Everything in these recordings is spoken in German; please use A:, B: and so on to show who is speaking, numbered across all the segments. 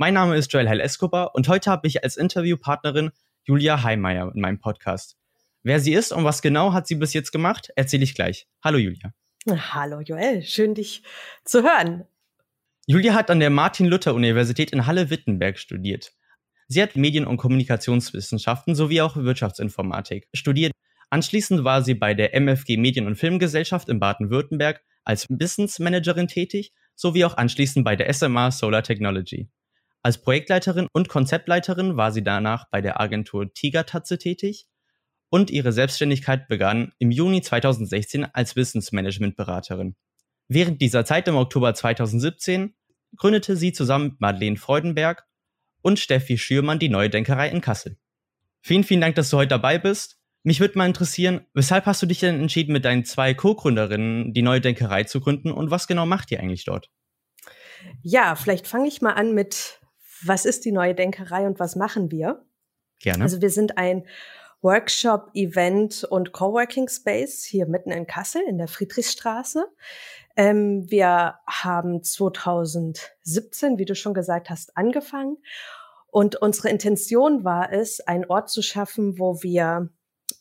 A: Mein Name ist Joel Heil Escobar und heute habe ich als Interviewpartnerin Julia Heimeyer in meinem Podcast. Wer sie ist und was genau hat sie bis jetzt gemacht, erzähle ich gleich. Hallo Julia.
B: Hallo Joel, schön dich zu hören.
A: Julia hat an der Martin-Luther-Universität in Halle-Wittenberg studiert. Sie hat Medien- und Kommunikationswissenschaften sowie auch Wirtschaftsinformatik studiert. Anschließend war sie bei der MFG Medien- und Filmgesellschaft in Baden-Württemberg als Business Managerin tätig, sowie auch anschließend bei der SMA Solar Technology. Als Projektleiterin und Konzeptleiterin war sie danach bei der Agentur Tigertatze tätig und ihre Selbstständigkeit begann im Juni 2016 als Wissensmanagement-Beraterin. Während dieser Zeit im Oktober 2017 gründete sie zusammen mit Madeleine Freudenberg und Steffi Schürmann die Neue Denkerei in Kassel. Vielen, vielen Dank, dass du heute dabei bist. Mich würde mal interessieren, weshalb hast du dich denn entschieden, mit deinen zwei Co-Gründerinnen die Neue Denkerei zu gründen und was genau macht ihr eigentlich dort?
B: Ja, vielleicht fange ich mal an mit was ist die neue Denkerei und was machen wir?
A: Gerne.
B: Also wir sind ein Workshop, Event und Coworking Space hier mitten in Kassel in der Friedrichstraße. Ähm, wir haben 2017, wie du schon gesagt hast, angefangen. Und unsere Intention war es, einen Ort zu schaffen, wo wir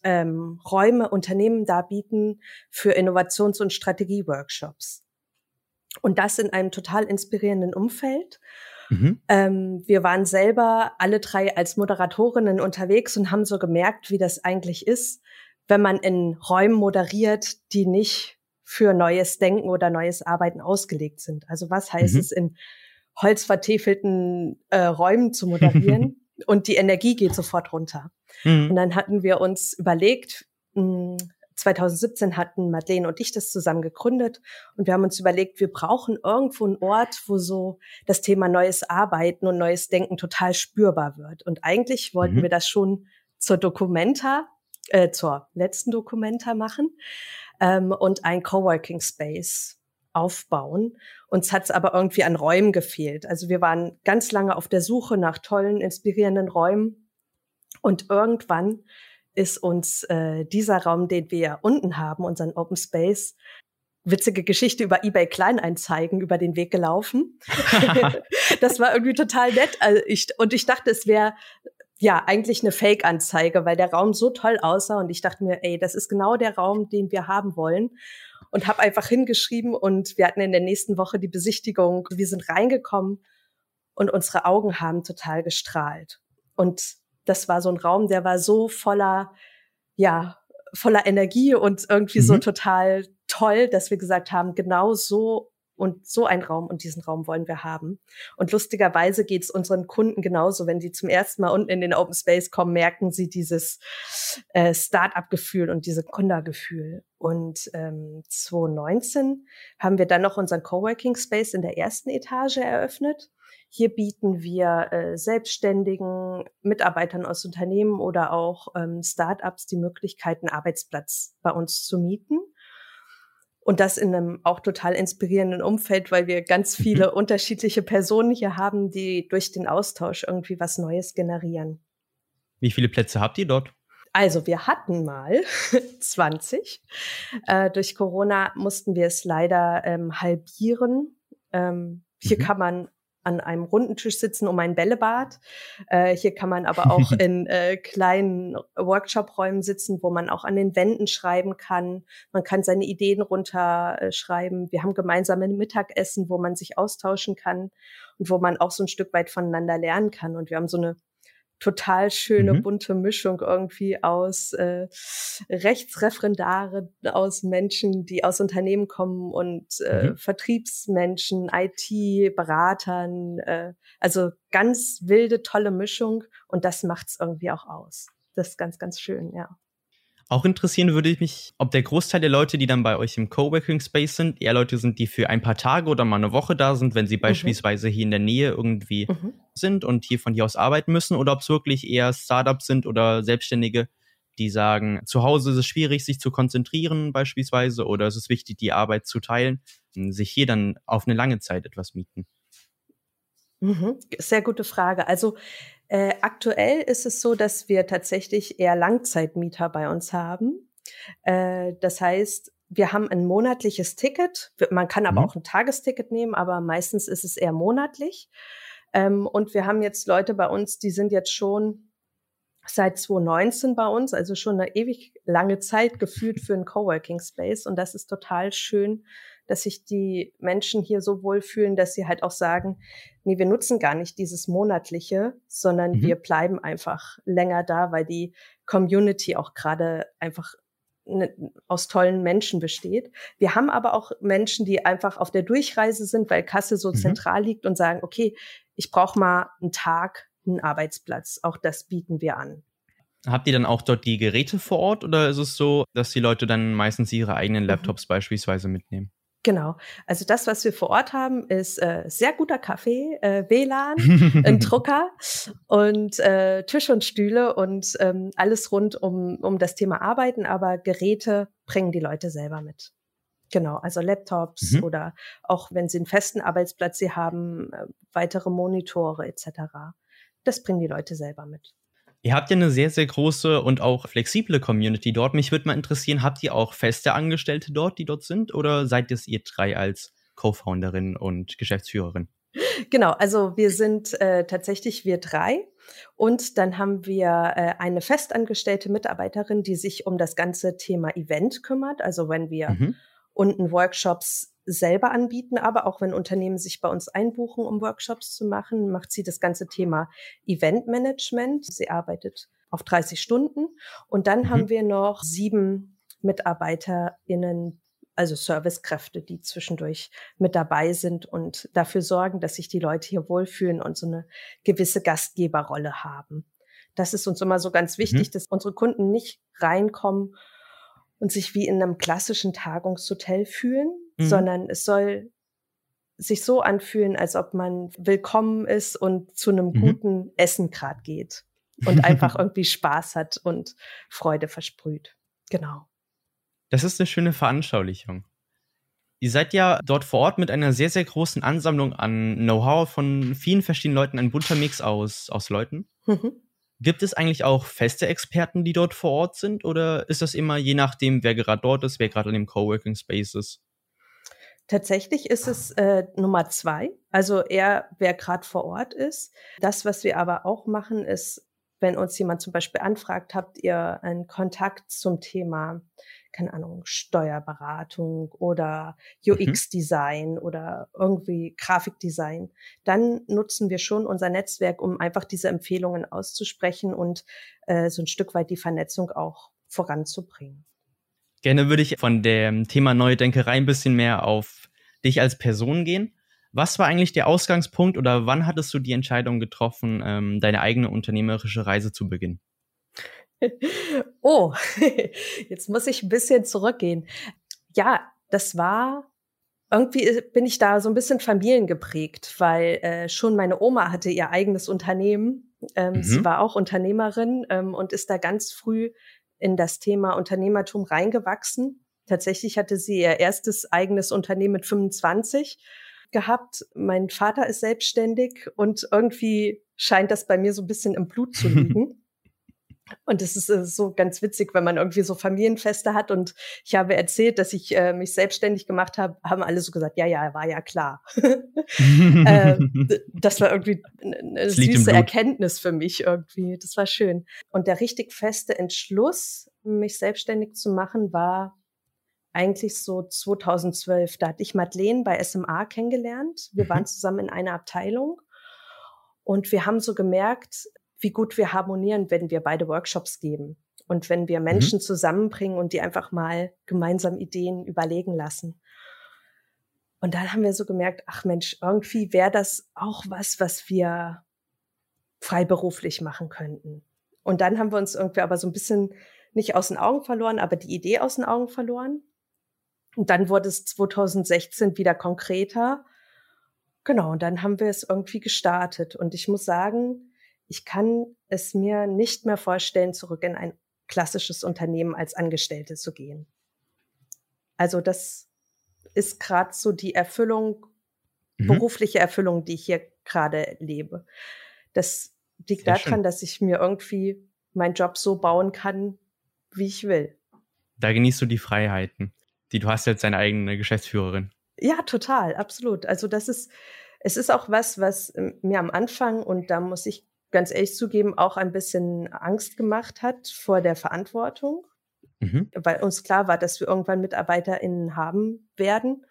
B: ähm, Räume, Unternehmen darbieten für Innovations- und Strategie-Workshops. Und das in einem total inspirierenden Umfeld. Mhm. Ähm, wir waren selber alle drei als Moderatorinnen unterwegs und haben so gemerkt, wie das eigentlich ist, wenn man in Räumen moderiert, die nicht für neues Denken oder neues Arbeiten ausgelegt sind. Also was heißt mhm. es, in holzvertäfelten äh, Räumen zu moderieren? und die Energie geht sofort runter. Mhm. Und dann hatten wir uns überlegt, mh, 2017 hatten Madeleine und ich das zusammen gegründet und wir haben uns überlegt, wir brauchen irgendwo einen Ort, wo so das Thema neues Arbeiten und neues Denken total spürbar wird. Und eigentlich wollten mhm. wir das schon zur Documenta, äh, zur letzten Documenta machen ähm, und ein Coworking Space aufbauen. Uns hat es aber irgendwie an Räumen gefehlt. Also wir waren ganz lange auf der Suche nach tollen, inspirierenden Räumen und irgendwann ist uns äh, dieser Raum, den wir unten haben, unseren Open Space, witzige Geschichte über eBay Kleineinzeigen über den Weg gelaufen. das war irgendwie total nett. Also ich, und ich dachte, es wäre ja eigentlich eine Fake-Anzeige, weil der Raum so toll aussah und ich dachte mir, ey, das ist genau der Raum, den wir haben wollen. Und habe einfach hingeschrieben und wir hatten in der nächsten Woche die Besichtigung. Wir sind reingekommen und unsere Augen haben total gestrahlt. Und das war so ein Raum, der war so voller, ja, voller Energie und irgendwie mhm. so total toll, dass wir gesagt haben, genau so und so ein Raum und diesen Raum wollen wir haben. Und lustigerweise geht es unseren Kunden genauso. Wenn sie zum ersten Mal unten in den Open Space kommen, merken sie dieses äh, Start-up-Gefühl und diese Gründergefühl. Und ähm, 2019 haben wir dann noch unseren Coworking Space in der ersten Etage eröffnet. Hier bieten wir äh, Selbstständigen, Mitarbeitern aus Unternehmen oder auch ähm, Startups die Möglichkeit, einen Arbeitsplatz bei uns zu mieten. Und das in einem auch total inspirierenden Umfeld, weil wir ganz mhm. viele unterschiedliche Personen hier haben, die durch den Austausch irgendwie was Neues generieren.
A: Wie viele Plätze habt ihr dort?
B: Also wir hatten mal 20. Äh, durch Corona mussten wir es leider ähm, halbieren. Ähm, hier mhm. kann man an einem runden Tisch sitzen um ein Bällebad. Äh, hier kann man aber auch in äh, kleinen Workshop-Räumen sitzen, wo man auch an den Wänden schreiben kann. Man kann seine Ideen runterschreiben. Wir haben gemeinsame Mittagessen, wo man sich austauschen kann und wo man auch so ein Stück weit voneinander lernen kann. Und wir haben so eine total schöne mhm. bunte Mischung irgendwie aus äh, Rechtsreferendare, aus Menschen, die aus Unternehmen kommen und äh, mhm. Vertriebsmenschen, IT-Beratern, äh, also ganz wilde, tolle Mischung und das macht's irgendwie auch aus. Das ist ganz, ganz schön, ja.
A: Auch interessieren würde ich mich, ob der Großteil der Leute, die dann bei euch im Coworking Space sind, eher Leute sind, die für ein paar Tage oder mal eine Woche da sind, wenn sie mhm. beispielsweise hier in der Nähe irgendwie mhm. sind und hier von hier aus arbeiten müssen, oder ob es wirklich eher Startups sind oder Selbstständige, die sagen, zu Hause ist es schwierig, sich zu konzentrieren beispielsweise oder es ist wichtig, die Arbeit zu teilen, sich hier dann auf eine lange Zeit etwas mieten?
B: Mhm, sehr gute Frage. Also äh, aktuell ist es so, dass wir tatsächlich eher Langzeitmieter bei uns haben. Äh, das heißt, wir haben ein monatliches Ticket. Man kann aber mhm. auch ein Tagesticket nehmen, aber meistens ist es eher monatlich. Ähm, und wir haben jetzt Leute bei uns, die sind jetzt schon seit 2019 bei uns, also schon eine ewig lange Zeit gefühlt für einen Coworking Space. Und das ist total schön, dass sich die Menschen hier so wohlfühlen, dass sie halt auch sagen, nee, wir nutzen gar nicht dieses monatliche, sondern mhm. wir bleiben einfach länger da, weil die Community auch gerade einfach aus tollen Menschen besteht. Wir haben aber auch Menschen, die einfach auf der Durchreise sind, weil Kassel so mhm. zentral liegt und sagen, okay, ich brauche mal einen Tag, einen Arbeitsplatz. Auch das bieten wir an.
A: Habt ihr dann auch dort die Geräte vor Ort oder ist es so, dass die Leute dann meistens ihre eigenen mhm. Laptops mhm. beispielsweise mitnehmen?
B: Genau. Also das, was wir vor Ort haben, ist äh, sehr guter Kaffee, äh, WLAN, ein Drucker und äh, Tisch und Stühle und ähm, alles rund um, um das Thema Arbeiten, aber Geräte bringen die Leute selber mit. Genau, also Laptops mhm. oder auch wenn sie einen festen Arbeitsplatz sie haben, äh, weitere Monitore etc. Das bringen die Leute selber mit.
A: Ihr habt ja eine sehr, sehr große und auch flexible Community dort. Mich würde mal interessieren, habt ihr auch feste Angestellte dort, die dort sind? Oder seid es ihr drei als Co-Founderin und Geschäftsführerin?
B: Genau, also wir sind äh, tatsächlich wir drei. Und dann haben wir äh, eine festangestellte Mitarbeiterin, die sich um das ganze Thema Event kümmert. Also wenn wir mhm. unten Workshops selber anbieten, aber auch wenn Unternehmen sich bei uns einbuchen, um Workshops zu machen, macht sie das ganze Thema Eventmanagement. Sie arbeitet auf 30 Stunden und dann mhm. haben wir noch sieben MitarbeiterInnen, also Servicekräfte, die zwischendurch mit dabei sind und dafür sorgen, dass sich die Leute hier wohlfühlen und so eine gewisse Gastgeberrolle haben. Das ist uns immer so ganz wichtig, mhm. dass unsere Kunden nicht reinkommen und sich wie in einem klassischen Tagungshotel fühlen, mhm. sondern es soll sich so anfühlen, als ob man willkommen ist und zu einem mhm. guten Essen grad geht und einfach irgendwie Spaß hat und Freude versprüht. Genau.
A: Das ist eine schöne Veranschaulichung. Ihr seid ja dort vor Ort mit einer sehr, sehr großen Ansammlung an Know-how von vielen verschiedenen Leuten, ein bunter Mix aus, aus Leuten. Mhm. Gibt es eigentlich auch feste Experten, die dort vor Ort sind? Oder ist das immer je nachdem, wer gerade dort ist, wer gerade in dem Coworking Space ist?
B: Tatsächlich ist es äh, Nummer zwei, also eher wer gerade vor Ort ist. Das, was wir aber auch machen, ist, wenn uns jemand zum Beispiel anfragt, habt ihr einen Kontakt zum Thema keine Ahnung, Steuerberatung oder UX-Design mhm. oder irgendwie Grafikdesign, dann nutzen wir schon unser Netzwerk, um einfach diese Empfehlungen auszusprechen und äh, so ein Stück weit die Vernetzung auch voranzubringen.
A: Gerne würde ich von dem Thema Neue Denkerei ein bisschen mehr auf dich als Person gehen. Was war eigentlich der Ausgangspunkt oder wann hattest du die Entscheidung getroffen, ähm, deine eigene unternehmerische Reise zu beginnen?
B: oh, jetzt muss ich ein bisschen zurückgehen. Ja, das war irgendwie bin ich da so ein bisschen familiengeprägt, weil äh, schon meine Oma hatte ihr eigenes Unternehmen. Ähm, mhm. Sie war auch Unternehmerin ähm, und ist da ganz früh in das Thema Unternehmertum reingewachsen. Tatsächlich hatte sie ihr erstes eigenes Unternehmen mit 25 gehabt. Mein Vater ist selbstständig und irgendwie scheint das bei mir so ein bisschen im Blut zu liegen. Und es ist äh, so ganz witzig, wenn man irgendwie so Familienfeste hat und ich habe erzählt, dass ich äh, mich selbstständig gemacht habe, haben alle so gesagt, ja, ja, war ja klar. äh, das war irgendwie eine süße Erkenntnis für mich irgendwie. Das war schön. Und der richtig feste Entschluss, mich selbstständig zu machen, war eigentlich so 2012. Da hatte ich Madeleine bei SMA kennengelernt. Wir mhm. waren zusammen in einer Abteilung und wir haben so gemerkt, wie gut wir harmonieren, wenn wir beide Workshops geben und wenn wir mhm. Menschen mhm. zusammenbringen und die einfach mal gemeinsam Ideen überlegen lassen. Und dann haben wir so gemerkt, ach Mensch, irgendwie wäre das auch was, was wir freiberuflich machen könnten. Und dann haben wir uns irgendwie aber so ein bisschen nicht aus den Augen verloren, aber die Idee aus den Augen verloren. Und dann wurde es 2016 wieder konkreter. Genau, und dann haben wir es irgendwie gestartet. Und ich muss sagen, ich kann es mir nicht mehr vorstellen, zurück in ein klassisches Unternehmen als Angestellte zu gehen. Also das ist gerade so die Erfüllung, mhm. berufliche Erfüllung, die ich hier gerade lebe. Das liegt Sehr daran, schön. dass ich mir irgendwie meinen Job so bauen kann, wie ich will.
A: Da genießt du die Freiheiten, die du hast jetzt deine eigene Geschäftsführerin.
B: Ja, total, absolut. Also das ist, es ist auch was, was ähm, mir am Anfang, und da muss ich ganz ehrlich zugeben, auch ein bisschen Angst gemacht hat vor der Verantwortung, mhm. weil uns klar war, dass wir irgendwann MitarbeiterInnen haben werden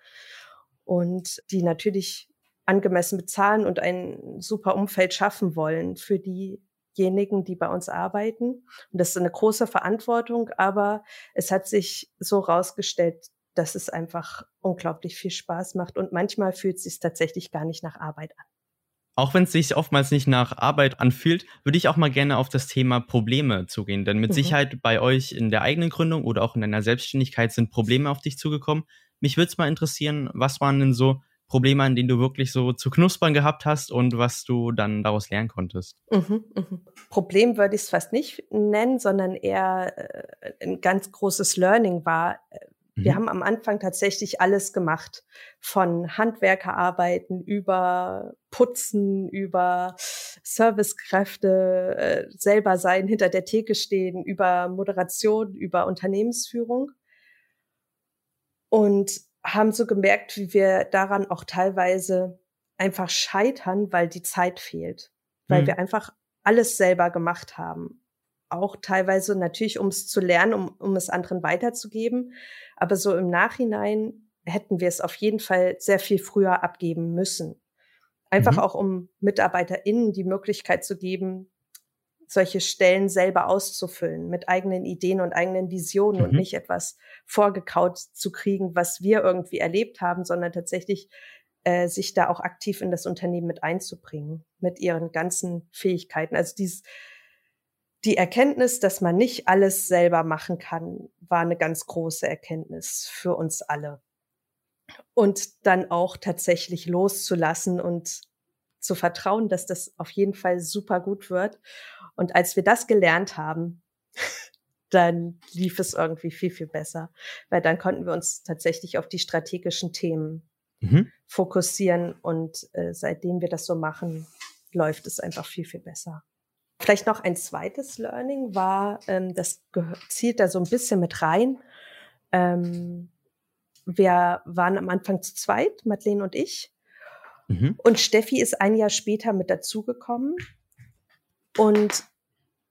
B: und die natürlich angemessen bezahlen und ein super Umfeld schaffen wollen für diejenigen, die bei uns arbeiten. Und das ist eine große Verantwortung, aber es hat sich so rausgestellt, dass es einfach unglaublich viel Spaß macht und manchmal fühlt es sich tatsächlich gar nicht nach Arbeit an.
A: Auch wenn es sich oftmals nicht nach Arbeit anfühlt, würde ich auch mal gerne auf das Thema Probleme zugehen. Denn mit mhm. Sicherheit bei euch in der eigenen Gründung oder auch in deiner Selbstständigkeit sind Probleme auf dich zugekommen. Mich würde es mal interessieren, was waren denn so Probleme, an denen du wirklich so zu knuspern gehabt hast und was du dann daraus lernen konntest?
B: Mhm, mhm. Problem würde ich es fast nicht nennen, sondern eher äh, ein ganz großes Learning war, äh, wir mhm. haben am Anfang tatsächlich alles gemacht. Von Handwerkerarbeiten über Putzen, über Servicekräfte, äh, selber sein, hinter der Theke stehen, über Moderation, über Unternehmensführung. Und haben so gemerkt, wie wir daran auch teilweise einfach scheitern, weil die Zeit fehlt. Weil mhm. wir einfach alles selber gemacht haben auch teilweise natürlich, um es zu lernen, um, um es anderen weiterzugeben. Aber so im Nachhinein hätten wir es auf jeden Fall sehr viel früher abgeben müssen. Einfach mhm. auch, um MitarbeiterInnen die Möglichkeit zu geben, solche Stellen selber auszufüllen mit eigenen Ideen und eigenen Visionen mhm. und nicht etwas vorgekaut zu kriegen, was wir irgendwie erlebt haben, sondern tatsächlich äh, sich da auch aktiv in das Unternehmen mit einzubringen, mit ihren ganzen Fähigkeiten. Also dieses die Erkenntnis, dass man nicht alles selber machen kann, war eine ganz große Erkenntnis für uns alle. Und dann auch tatsächlich loszulassen und zu vertrauen, dass das auf jeden Fall super gut wird. Und als wir das gelernt haben, dann lief es irgendwie viel, viel besser, weil dann konnten wir uns tatsächlich auf die strategischen Themen mhm. fokussieren. Und äh, seitdem wir das so machen, läuft es einfach viel, viel besser. Vielleicht noch ein zweites Learning war, ähm, das zielt da so ein bisschen mit rein. Ähm, wir waren am Anfang zu zweit, Madeleine und ich. Mhm. Und Steffi ist ein Jahr später mit dazugekommen. Und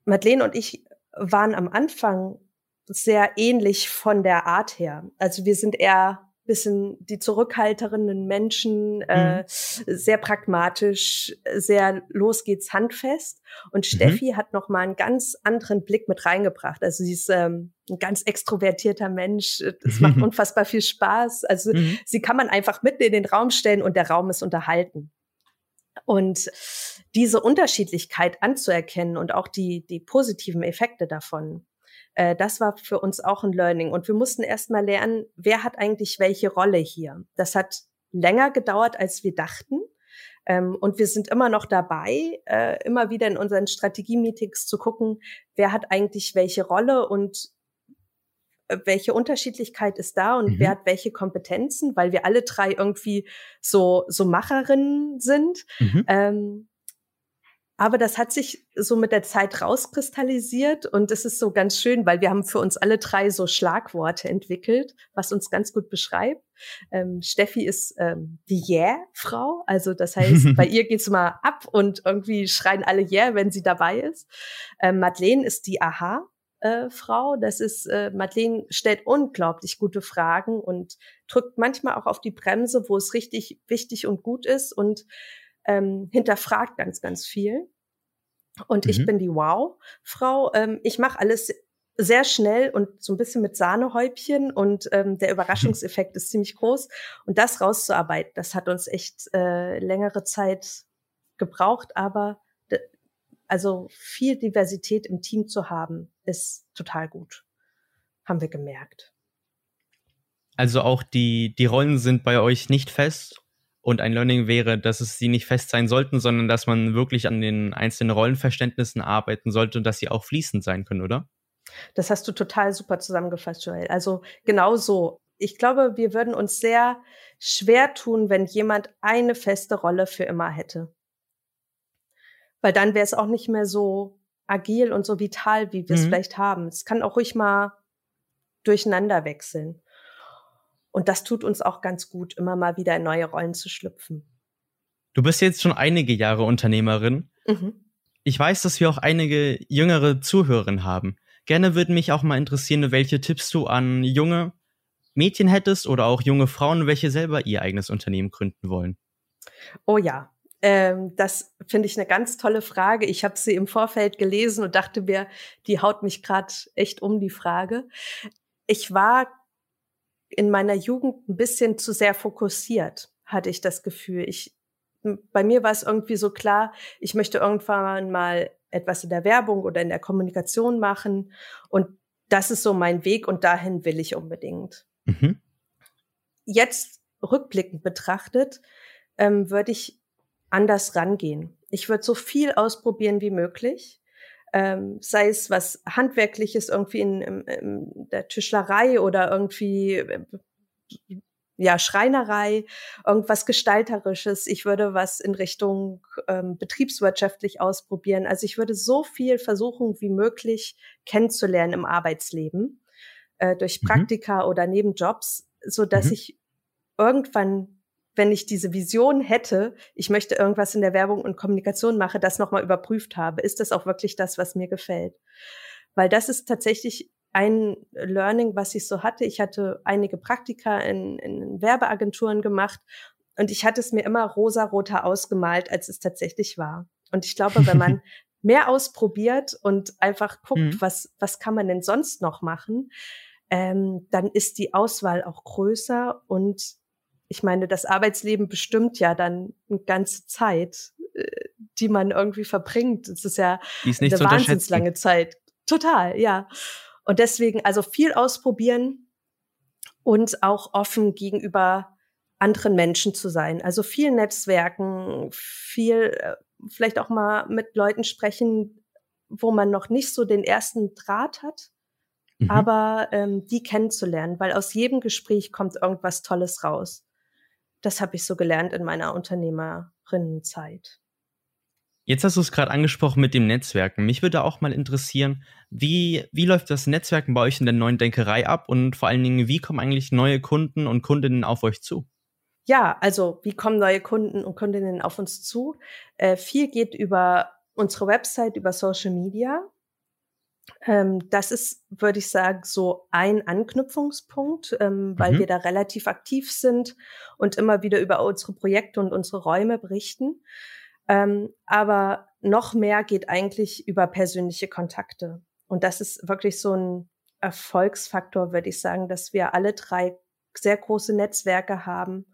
B: Madeleine und ich waren am Anfang sehr ähnlich von der Art her. Also wir sind eher bisschen die zurückhaltenden Menschen, äh, mhm. sehr pragmatisch, sehr los geht's handfest. Und mhm. Steffi hat noch mal einen ganz anderen Blick mit reingebracht. Also sie ist ähm, ein ganz extrovertierter Mensch. Es macht unfassbar viel Spaß. Also mhm. sie kann man einfach mitten in den Raum stellen und der Raum ist unterhalten. Und diese Unterschiedlichkeit anzuerkennen und auch die, die positiven Effekte davon, äh, das war für uns auch ein Learning. Und wir mussten erst mal lernen, wer hat eigentlich welche Rolle hier. Das hat länger gedauert, als wir dachten. Ähm, und wir sind immer noch dabei, äh, immer wieder in unseren Strategie-Meetings zu gucken, wer hat eigentlich welche Rolle und äh, welche Unterschiedlichkeit ist da und mhm. wer hat welche Kompetenzen, weil wir alle drei irgendwie so, so Macherinnen sind. Mhm. Ähm, aber das hat sich so mit der Zeit rauskristallisiert und es ist so ganz schön, weil wir haben für uns alle drei so Schlagworte entwickelt, was uns ganz gut beschreibt. Ähm, Steffi ist ähm, die Yeah-Frau, also das heißt, bei ihr geht's mal ab und irgendwie schreien alle Yeah, wenn sie dabei ist. Ähm, Madeleine ist die Aha. Äh, Frau, das ist, äh, Madeleine stellt unglaublich gute Fragen und drückt manchmal auch auf die Bremse, wo es richtig wichtig und gut ist und ähm, hinterfragt ganz, ganz viel. Und mhm. ich bin die Wow-Frau. Ähm, ich mache alles sehr schnell und so ein bisschen mit Sahnehäubchen und ähm, der Überraschungseffekt ist ziemlich groß. Und das rauszuarbeiten, das hat uns echt äh, längere Zeit gebraucht, aber also viel Diversität im Team zu haben, ist total gut. Haben wir gemerkt.
A: Also auch die, die Rollen sind bei euch nicht fest und ein Learning wäre, dass es sie nicht fest sein sollten, sondern dass man wirklich an den einzelnen Rollenverständnissen arbeiten sollte und dass sie auch fließend sein können, oder?
B: Das hast du total super zusammengefasst, Joel. Also genau so. Ich glaube, wir würden uns sehr schwer tun, wenn jemand eine feste Rolle für immer hätte. Weil dann wäre es auch nicht mehr so agil und so vital, wie wir es mhm. vielleicht haben. Es kann auch ruhig mal durcheinander wechseln. Und das tut uns auch ganz gut, immer mal wieder in neue Rollen zu schlüpfen.
A: Du bist jetzt schon einige Jahre Unternehmerin. Mhm. Ich weiß, dass wir auch einige jüngere Zuhörerinnen haben. Gerne würde mich auch mal interessieren, welche Tipps du an junge Mädchen hättest oder auch junge Frauen, welche selber ihr eigenes Unternehmen gründen wollen.
B: Oh ja, ähm, das finde ich eine ganz tolle Frage. Ich habe sie im Vorfeld gelesen und dachte mir, die haut mich gerade echt um die Frage. Ich war in meiner Jugend ein bisschen zu sehr fokussiert, hatte ich das Gefühl. Ich, bei mir war es irgendwie so klar, ich möchte irgendwann mal etwas in der Werbung oder in der Kommunikation machen. Und das ist so mein Weg und dahin will ich unbedingt. Mhm. Jetzt rückblickend betrachtet, ähm, würde ich anders rangehen. Ich würde so viel ausprobieren wie möglich. Ähm, sei es was Handwerkliches irgendwie in, in, der Tischlerei oder irgendwie äh, ja, Schreinerei, irgendwas Gestalterisches. Ich würde was in Richtung ähm, betriebswirtschaftlich ausprobieren. Also ich würde so viel versuchen, wie möglich kennenzulernen im Arbeitsleben, äh, durch mhm. Praktika mhm. oder Nebenjobs, so dass mhm. ich irgendwann, wenn ich diese Vision hätte, ich möchte irgendwas in der Werbung und Kommunikation mache, das nochmal überprüft habe. Ist das auch wirklich das, was mir gefällt? Weil das ist tatsächlich ein Learning, was ich so hatte. Ich hatte einige Praktika in, in Werbeagenturen gemacht und ich hatte es mir immer rosa-roter ausgemalt, als es tatsächlich war. Und ich glaube, wenn man mehr ausprobiert und einfach guckt, mhm. was, was kann man denn sonst noch machen, ähm, dann ist die Auswahl auch größer und ich meine, das Arbeitsleben bestimmt ja dann eine ganze Zeit, äh, die man irgendwie verbringt. Es ist ja
A: ist eine wahnsinnslange
B: Zeit. Total, ja. Und deswegen also viel ausprobieren und auch offen gegenüber anderen Menschen zu sein. Also viel Netzwerken, viel äh, vielleicht auch mal mit Leuten sprechen, wo man noch nicht so den ersten Draht hat, mhm. aber ähm, die kennenzulernen, weil aus jedem Gespräch kommt irgendwas Tolles raus. Das habe ich so gelernt in meiner Unternehmerinnenzeit.
A: Jetzt hast du es gerade angesprochen mit dem Netzwerken. Mich würde auch mal interessieren, wie, wie läuft das Netzwerken bei euch in der neuen Denkerei ab und vor allen Dingen, wie kommen eigentlich neue Kunden und Kundinnen auf euch zu?
B: Ja, also wie kommen neue Kunden und Kundinnen auf uns zu? Äh, viel geht über unsere Website, über Social Media. Ähm, das ist, würde ich sagen, so ein Anknüpfungspunkt, ähm, weil mhm. wir da relativ aktiv sind und immer wieder über unsere Projekte und unsere Räume berichten. Ähm, aber noch mehr geht eigentlich über persönliche Kontakte. Und das ist wirklich so ein Erfolgsfaktor, würde ich sagen, dass wir alle drei sehr große Netzwerke haben,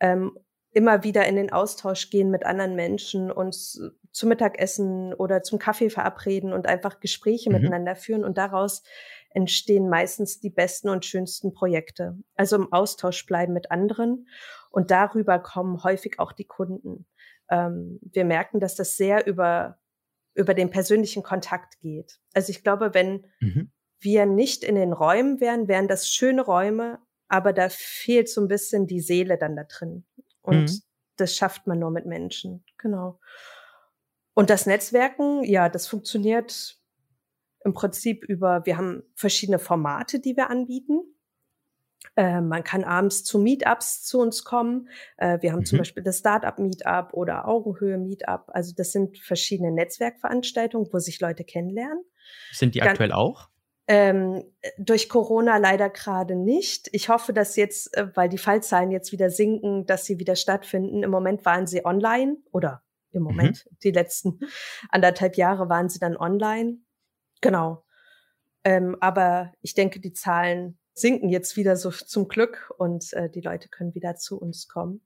B: ähm, immer wieder in den Austausch gehen mit anderen Menschen, uns zum Mittagessen oder zum Kaffee verabreden und einfach Gespräche mhm. miteinander führen. Und daraus entstehen meistens die besten und schönsten Projekte. Also im Austausch bleiben mit anderen. Und darüber kommen häufig auch die Kunden ähm, wir merken, dass das sehr über, über den persönlichen Kontakt geht. Also ich glaube, wenn mhm. wir nicht in den Räumen wären, wären das schöne Räume, aber da fehlt so ein bisschen die Seele dann da drin. Und mhm. das schafft man nur mit Menschen. Genau. Und das Netzwerken, ja, das funktioniert im Prinzip über, wir haben verschiedene Formate, die wir anbieten. Äh, man kann abends zu Meetups zu uns kommen. Äh, wir haben mhm. zum Beispiel das Startup Meetup oder Augenhöhe Meetup. Also das sind verschiedene Netzwerkveranstaltungen, wo sich Leute kennenlernen.
A: Sind die Dann, aktuell auch?
B: Ähm, durch Corona leider gerade nicht. Ich hoffe, dass jetzt, äh, weil die Fallzahlen jetzt wieder sinken, dass sie wieder stattfinden. Im Moment waren sie online oder im mhm. Moment, mhm. die letzten anderthalb Jahre waren sie dann online. Genau. Ähm, aber ich denke, die Zahlen sinken jetzt wieder so zum Glück und äh, die Leute können wieder zu uns kommen.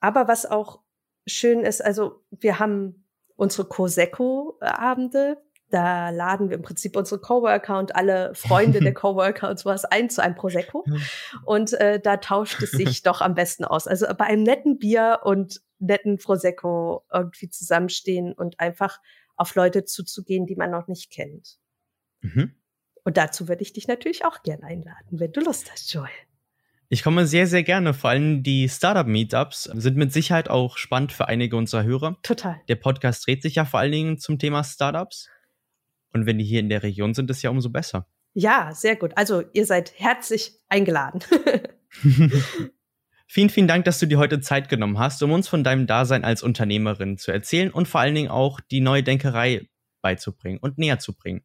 B: Aber was auch schön ist, also wir haben unsere Coseco-Abende. Da laden wir im Prinzip unsere Coworker und alle Freunde der Coworker und sowas ein zu einem Prosecco. Und äh, da tauscht es sich doch am besten aus. Also bei einem netten Bier und netten Prosecco irgendwie zusammenstehen und einfach auf Leute zuzugehen, die man noch nicht kennt. Mhm. Und dazu würde ich dich natürlich auch gerne einladen, wenn du Lust hast, Joel.
A: Ich komme sehr, sehr gerne. Vor allem die Startup-Meetups sind mit Sicherheit auch spannend für einige unserer Hörer.
B: Total.
A: Der Podcast dreht sich ja vor allen Dingen zum Thema Startups. Und wenn die hier in der Region sind, ist ja umso besser.
B: Ja, sehr gut. Also ihr seid herzlich eingeladen.
A: vielen, vielen Dank, dass du dir heute Zeit genommen hast, um uns von deinem Dasein als Unternehmerin zu erzählen und vor allen Dingen auch die neue Denkerei beizubringen und näher zu bringen.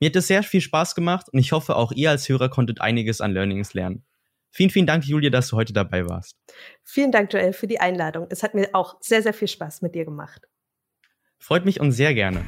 A: Mir hat es sehr viel Spaß gemacht und ich hoffe, auch ihr als Hörer konntet einiges an Learnings lernen. Vielen, vielen Dank, Julia, dass du heute dabei warst.
B: Vielen Dank, Joel, für die Einladung. Es hat mir auch sehr, sehr viel Spaß mit dir gemacht.
A: Freut mich und sehr gerne.